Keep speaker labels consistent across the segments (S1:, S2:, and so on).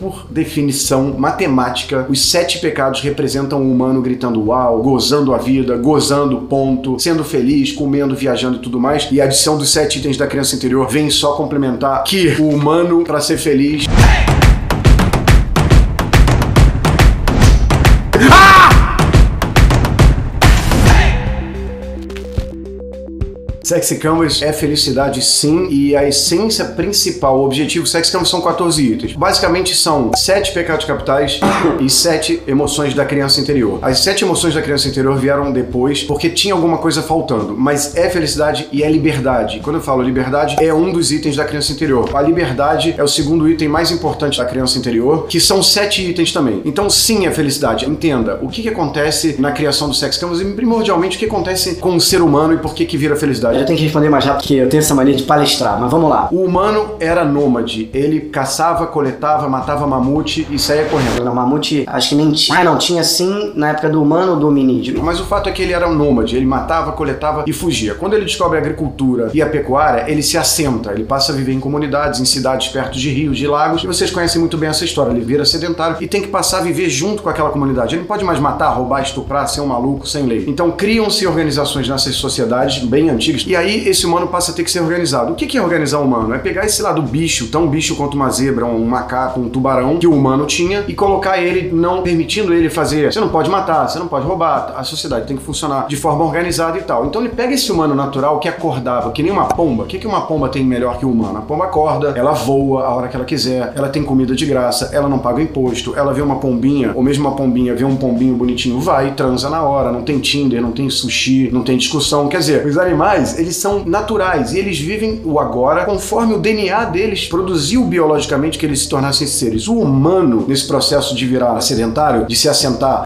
S1: Por definição matemática, os sete pecados representam o humano gritando uau, gozando a vida, gozando ponto, sendo feliz, comendo, viajando e tudo mais. E a adição dos sete itens da criança interior vem só complementar que o humano, para ser feliz. Sexy Canvas é felicidade sim, e a essência principal, o objetivo Sexy Canvas são 14 itens. Basicamente são sete pecados capitais e sete emoções da criança interior. As sete emoções da criança interior vieram depois porque tinha alguma coisa faltando, mas é felicidade e é liberdade. Quando eu falo liberdade, é um dos itens da criança interior. A liberdade é o segundo item mais importante da criança interior, que são sete itens também. Então sim é felicidade. Entenda, o que, que acontece na criação do Sex Canvas e primordialmente o que acontece com o ser humano e por que que vira felicidade.
S2: Eu tenho que responder mais rápido porque eu tenho essa mania de palestrar, mas vamos lá.
S1: O humano era nômade. Ele caçava, coletava, matava mamute e saía correndo.
S2: No mamute, acho que nem tinha. Ah, não, tinha sim na época do humano do hominídeo.
S1: Mas o fato é que ele era um nômade. Ele matava, coletava e fugia. Quando ele descobre a agricultura e a pecuária, ele se assenta. Ele passa a viver em comunidades, em cidades perto de rios, de lagos. E vocês conhecem muito bem essa história. Ele vira sedentário e tem que passar a viver junto com aquela comunidade. Ele não pode mais matar, roubar, estuprar, ser um maluco sem lei. Então criam-se organizações nessas sociedades bem antigas. E aí esse humano passa a ter que ser organizado. O que é organizar o humano? É pegar esse lado bicho, tão bicho quanto uma zebra, um macaco, um tubarão, que o humano tinha, e colocar ele, não permitindo ele fazer. Você não pode matar, você não pode roubar, a sociedade tem que funcionar de forma organizada e tal. Então ele pega esse humano natural que acordava, que nem uma pomba. O que, uma pomba tem melhor que o humano? A pomba acorda, ela voa a hora que ela quiser, ela tem comida de graça, ela não paga imposto, ela vê uma pombinha, ou mesmo uma pombinha vê um pombinho bonitinho, vai, transa na hora, não tem Tinder, não tem sushi, não tem discussão. Quer dizer, os animais, eles são naturais e eles vivem o agora conforme o DNA deles produziu biologicamente que eles se tornassem seres. O humano, nesse processo de virar sedentário, de se assentar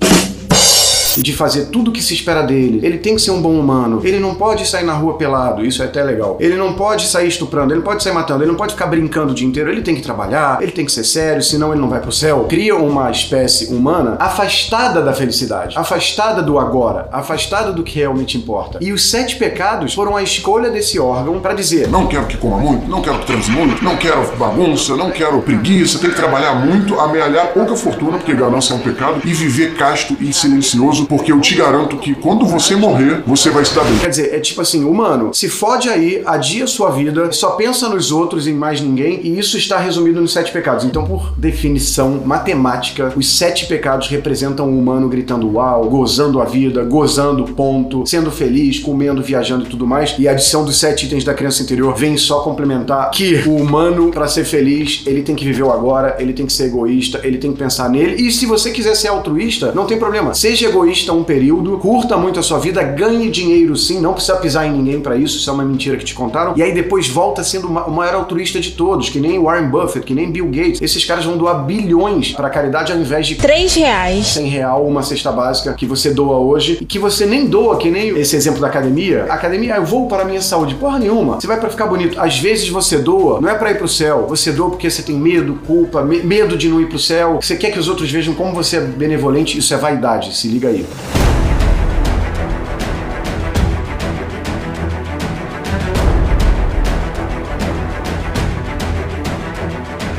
S1: de fazer tudo o que se espera dele. Ele tem que ser um bom humano. Ele não pode sair na rua pelado, isso é até legal. Ele não pode sair estuprando, ele não pode sair matando, ele não pode ficar brincando o dia inteiro. Ele tem que trabalhar, ele tem que ser sério, senão ele não vai pro céu. Cria uma espécie humana afastada da felicidade, afastada do agora, afastada do que realmente importa. E os sete pecados foram a escolha desse órgão para dizer:
S3: não quero que coma muito, não quero que transe muito, não quero bagunça, não quero preguiça, tem que trabalhar muito, amealhar pouca fortuna, porque ganância é um pecado, e viver casto e silencioso porque eu te garanto que quando você morrer, você vai estar bem.
S1: Quer dizer, é tipo assim, humano, se fode aí, adia sua vida, só pensa nos outros e em mais ninguém, e isso está resumido nos sete pecados. Então, por definição matemática, os sete pecados representam o humano gritando uau, gozando a vida, gozando ponto, sendo feliz, comendo, viajando e tudo mais. E a adição dos sete itens da criança interior vem só complementar que o humano, para ser feliz, ele tem que viver o agora, ele tem que ser egoísta, ele tem que pensar nele. E se você quiser ser altruísta, não tem problema. Seja egoísta invista um período, curta muito a sua vida, ganhe dinheiro sim, não precisa pisar em ninguém para isso, isso é uma mentira que te contaram. E aí depois volta sendo o maior altruísta de todos, que nem Warren Buffett, que nem Bill Gates. Esses caras vão doar bilhões para caridade ao invés de
S4: 3 reais,
S1: 100 real, uma cesta básica que você doa hoje e que você nem doa, que nem esse exemplo da academia. academia, eu vou para a minha saúde. Porra nenhuma. Você vai para ficar bonito. Às vezes você doa, não é para ir pro céu. Você doa porque você tem medo, culpa, me medo de não ir pro céu. Você quer que os outros vejam como você é benevolente. Isso é vaidade. Se liga aí. Thank you.